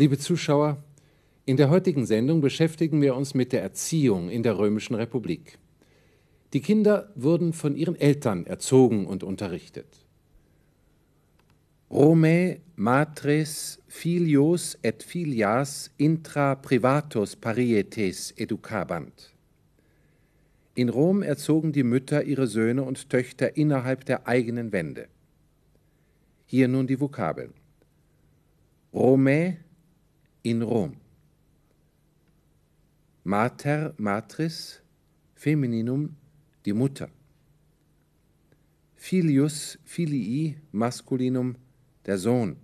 Liebe Zuschauer, in der heutigen Sendung beschäftigen wir uns mit der Erziehung in der Römischen Republik. Die Kinder wurden von ihren Eltern erzogen und unterrichtet. Romae matres filios et filias intra privatos parietes educabant. In Rom erzogen die Mütter ihre Söhne und Töchter innerhalb der eigenen Wände. Hier nun die Vokabeln. Romae in Rom. Mater, Matris, Femininum, die Mutter. Filius, Filii, Maskulinum, der Sohn.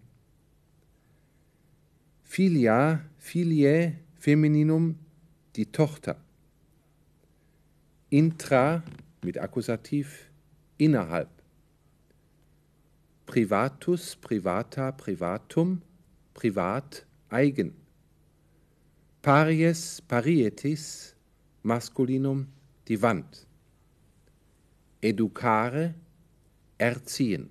Filia, Filiae, Femininum, die Tochter. Intra, mit Akkusativ, innerhalb. Privatus, privata, privatum, privat, eigen. Paries, parietis, Maskulinum, die Wand. Educare, erziehen.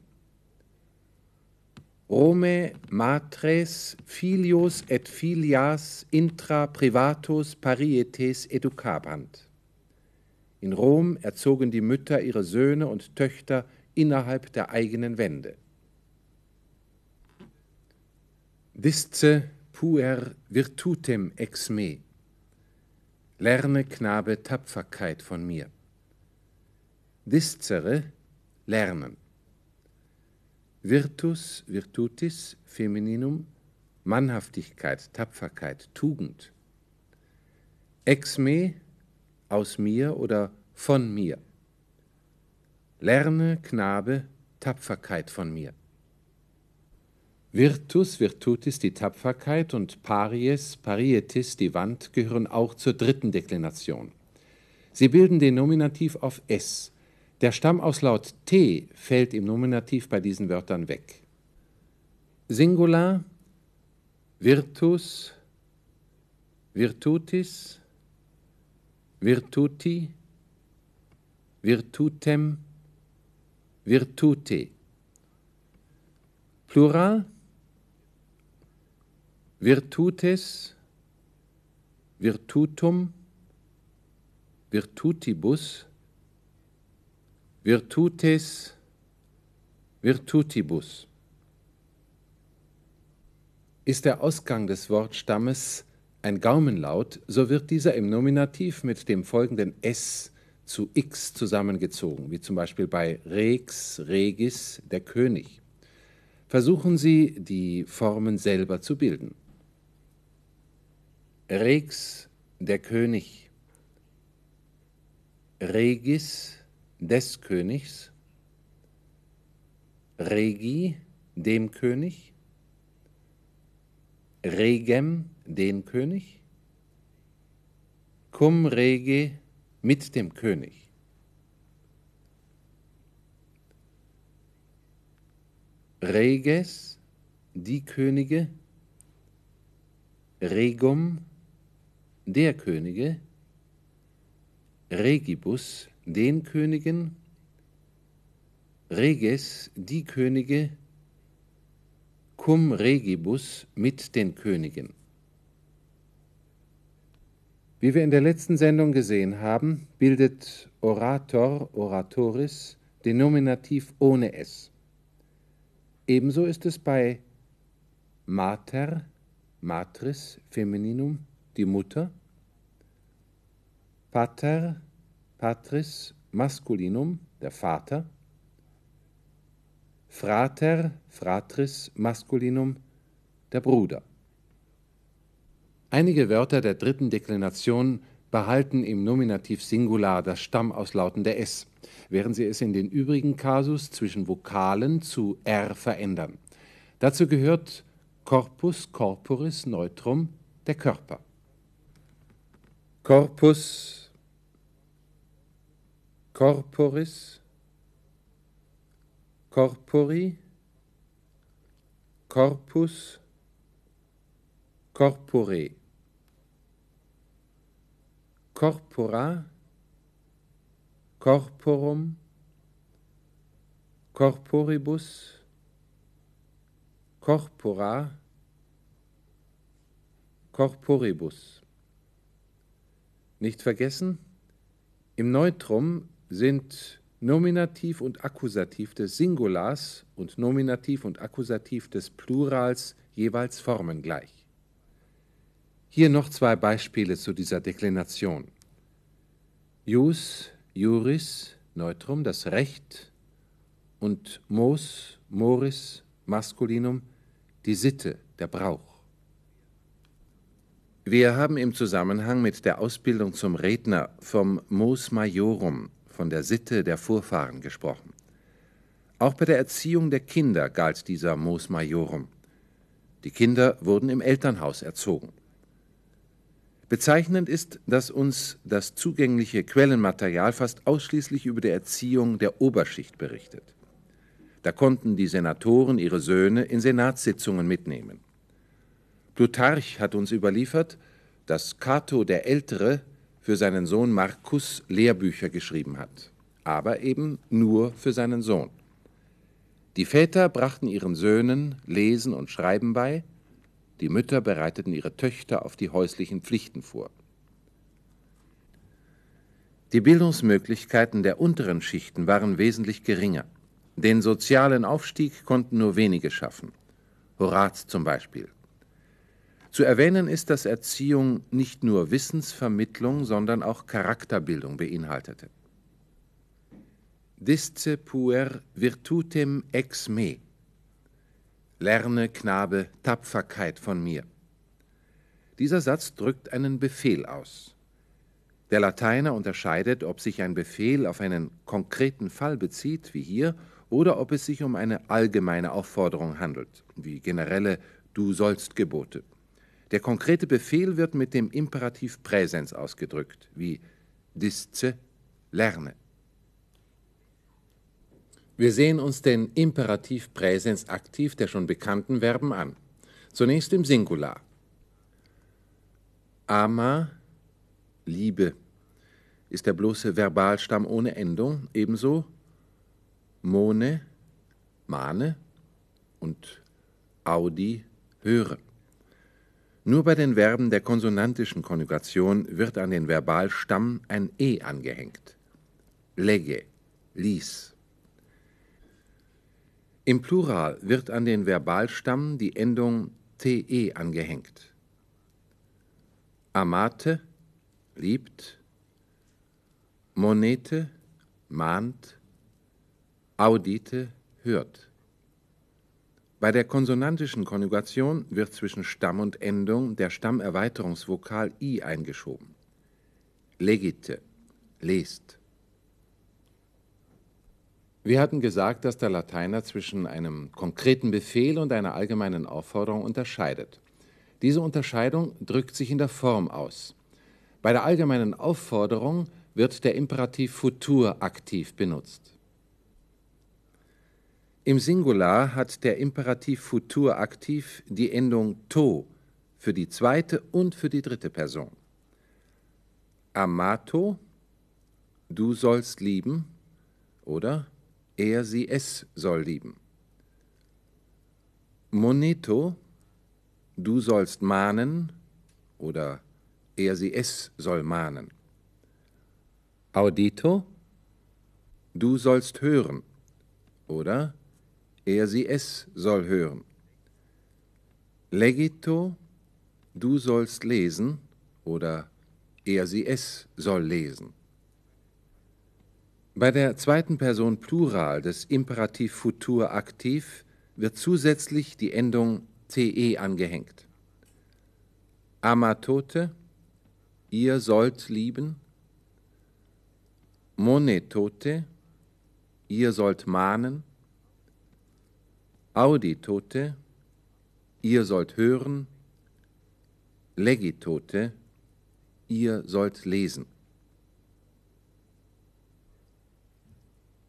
Rome matres filios et filias intra privatus parietes educabant. In Rom erzogen die Mütter ihre Söhne und Töchter innerhalb der eigenen Wände. Disce puer virtutem ex me. Lerne, Knabe, Tapferkeit von mir. Discere, lernen. Virtus, virtutis, Femininum, Mannhaftigkeit, Tapferkeit, Tugend. Ex me, aus mir oder von mir. Lerne, Knabe, Tapferkeit von mir. Virtus, Virtutis, die Tapferkeit und Paries, Parietis, die Wand, gehören auch zur dritten Deklination. Sie bilden den Nominativ auf S, der Stammauslaut T fällt im Nominativ bei diesen Wörtern weg. Singular, Virtus, Virtutis, Virtuti, Virtutem, Virtute. Plural, Virtutes, Virtutum, Virtutibus, Virtutes, Virtutibus. Ist der Ausgang des Wortstammes ein Gaumenlaut, so wird dieser im Nominativ mit dem folgenden s zu x zusammengezogen, wie zum Beispiel bei rex, regis, der König. Versuchen Sie, die Formen selber zu bilden. Rex, der König. Regis, des Königs, Regi, dem König, Regem, den König, cum rege, mit dem König. Reges, die Könige, Regum, der Könige, Regibus, den Königen, Reges, die Könige, cum regibus, mit den Königen. Wie wir in der letzten Sendung gesehen haben, bildet Orator, Oratoris den Nominativ ohne S. Ebenso ist es bei Mater, Matris, Femininum, die Mutter, Pater, Patris masculinum, der Vater, Frater, Fratris masculinum, der Bruder. Einige Wörter der dritten Deklination behalten im Nominativ Singular das stammauslautende S, während sie es in den übrigen Kasus zwischen Vokalen zu R verändern. Dazu gehört Corpus, Corporis, Neutrum, der Körper. Corpus, corporis, corpori, corpus, corpore, corpora, corporum, corporibus, corpora, corporibus. Nicht vergessen, im Neutrum sind Nominativ und Akkusativ des Singulars und Nominativ und Akkusativ des Plurals jeweils formengleich. Hier noch zwei Beispiele zu dieser Deklination. Jus, Juris, Neutrum, das Recht und Mos, Moris, Maskulinum, die Sitte, der Brauch. Wir haben im Zusammenhang mit der Ausbildung zum Redner vom Mos Majorum, von der Sitte der Vorfahren gesprochen. Auch bei der Erziehung der Kinder galt dieser Mos Majorum. Die Kinder wurden im Elternhaus erzogen. Bezeichnend ist, dass uns das zugängliche Quellenmaterial fast ausschließlich über die Erziehung der Oberschicht berichtet. Da konnten die Senatoren ihre Söhne in Senatssitzungen mitnehmen. Plutarch hat uns überliefert, dass Cato der Ältere für seinen Sohn Marcus Lehrbücher geschrieben hat, aber eben nur für seinen Sohn. Die Väter brachten ihren Söhnen Lesen und Schreiben bei, die Mütter bereiteten ihre Töchter auf die häuslichen Pflichten vor. Die Bildungsmöglichkeiten der unteren Schichten waren wesentlich geringer. Den sozialen Aufstieg konnten nur wenige schaffen. Horaz zum Beispiel. Zu erwähnen ist, dass Erziehung nicht nur Wissensvermittlung, sondern auch Charakterbildung beinhaltete. Disce puer virtutem ex me. Lerne, Knabe, Tapferkeit von mir. Dieser Satz drückt einen Befehl aus. Der Lateiner unterscheidet, ob sich ein Befehl auf einen konkreten Fall bezieht, wie hier, oder ob es sich um eine allgemeine Aufforderung handelt, wie generelle Du sollst Gebote. Der konkrete Befehl wird mit dem Imperativ Präsens ausgedrückt, wie disce, lerne. Wir sehen uns den Imperativ Präsens aktiv der schon bekannten Verben an. Zunächst im Singular. Ama, Liebe, ist der bloße Verbalstamm ohne Endung, ebenso Mone, Mahne und Audi, höre. Nur bei den Verben der konsonantischen Konjugation wird an den Verbalstamm ein E angehängt. Lege, lies. Im Plural wird an den Verbalstamm die Endung te angehängt. Amate liebt, monete mahnt, audite hört. Bei der konsonantischen Konjugation wird zwischen Stamm und Endung der Stammerweiterungsvokal i eingeschoben. Legite lest. Wir hatten gesagt, dass der Lateiner zwischen einem konkreten Befehl und einer allgemeinen Aufforderung unterscheidet. Diese Unterscheidung drückt sich in der Form aus. Bei der allgemeinen Aufforderung wird der Imperativ Futur aktiv benutzt. Im Singular hat der Imperativ Futur aktiv die Endung to für die zweite und für die dritte Person. Amato, du sollst lieben, oder er sie es soll lieben. Moneto, du sollst mahnen oder er sie es soll mahnen. Audito, du sollst hören oder er sie es soll hören. Legito, du sollst lesen oder er sie es soll lesen. Bei der zweiten Person Plural des Imperativ Futur aktiv wird zusätzlich die Endung te angehängt. Amatote, ihr sollt lieben. Monetote, ihr sollt mahnen. Auditote, ihr sollt hören. Legitote, ihr sollt lesen.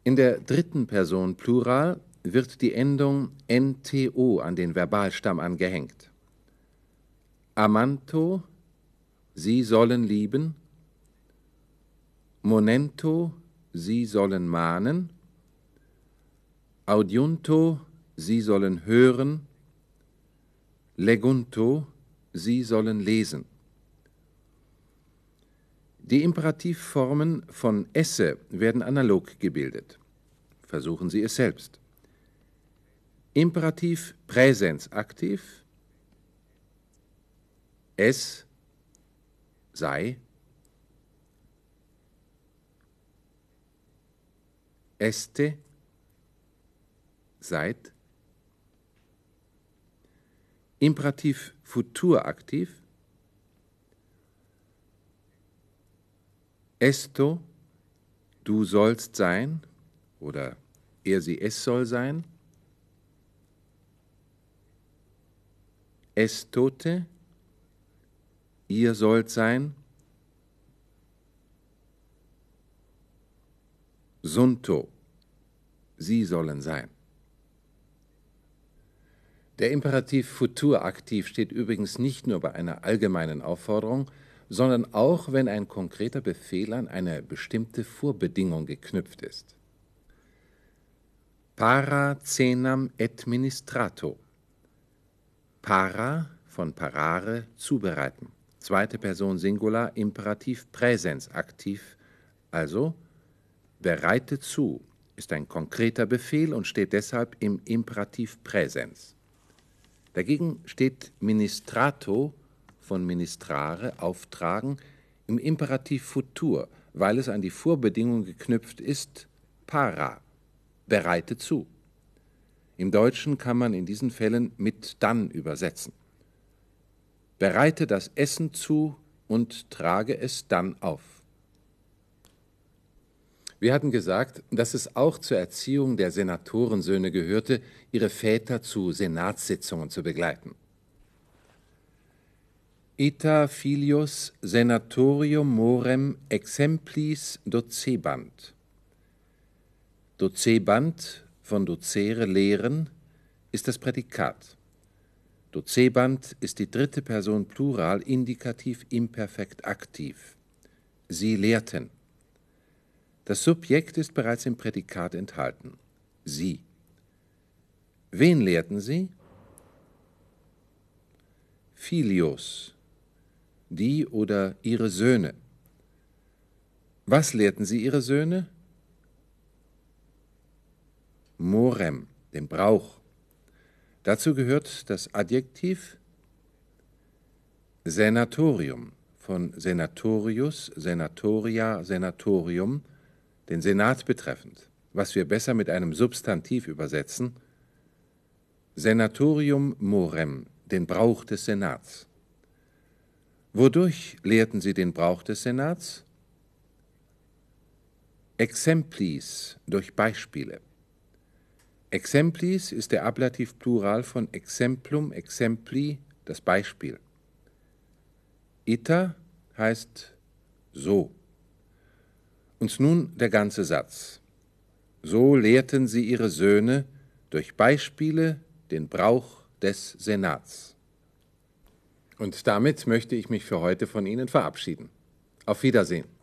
In der dritten Person Plural wird die Endung nto an den Verbalstamm angehängt. Amanto, sie sollen lieben. Monento, sie sollen mahnen. Audiunto, sie sollen hören. Legunto, Sie sollen lesen. Die Imperativformen von esse werden analog gebildet. Versuchen Sie es selbst. Imperativ Präsens aktiv. Es sei. Este seid. Imperativ Futur aktiv. Esto, du sollst sein oder er sie es soll sein. Estote, ihr sollt sein. Sunto, sie sollen sein. Der Imperativ Futur aktiv steht übrigens nicht nur bei einer allgemeinen Aufforderung, sondern auch, wenn ein konkreter Befehl an eine bestimmte Vorbedingung geknüpft ist. Para cenam administrato. Para von parare zubereiten. Zweite Person Singular Imperativ Präsens aktiv, also bereite zu, ist ein konkreter Befehl und steht deshalb im Imperativ Präsens. Dagegen steht Ministrato von ministrare, auftragen, im Imperativ Futur, weil es an die Vorbedingung geknüpft ist, para, bereite zu. Im Deutschen kann man in diesen Fällen mit dann übersetzen. Bereite das Essen zu und trage es dann auf. Wir hatten gesagt, dass es auch zur Erziehung der Senatorensöhne gehörte, ihre Väter zu Senatssitzungen zu begleiten. Ita filius senatorium morem exemplis docebant. Docebant von docere lehren ist das Prädikat. Docebant ist die dritte Person Plural indikativ imperfekt aktiv. Sie lehrten. Das Subjekt ist bereits im Prädikat enthalten. Sie. Wen lehrten sie? Filios, die oder ihre Söhne. Was lehrten sie ihre Söhne? Morem, den Brauch. Dazu gehört das Adjektiv Senatorium von Senatorius, Senatoria, Senatorium, den Senat betreffend, was wir besser mit einem Substantiv übersetzen, Senatorium morem, den Brauch des Senats. Wodurch lehrten sie den Brauch des Senats? Exemplis, durch Beispiele. Exemplis ist der Ablativ Plural von exemplum, exempli, das Beispiel. Ita heißt so. Und nun der ganze Satz. So lehrten sie ihre Söhne durch Beispiele den Brauch des Senats. Und damit möchte ich mich für heute von Ihnen verabschieden. Auf Wiedersehen.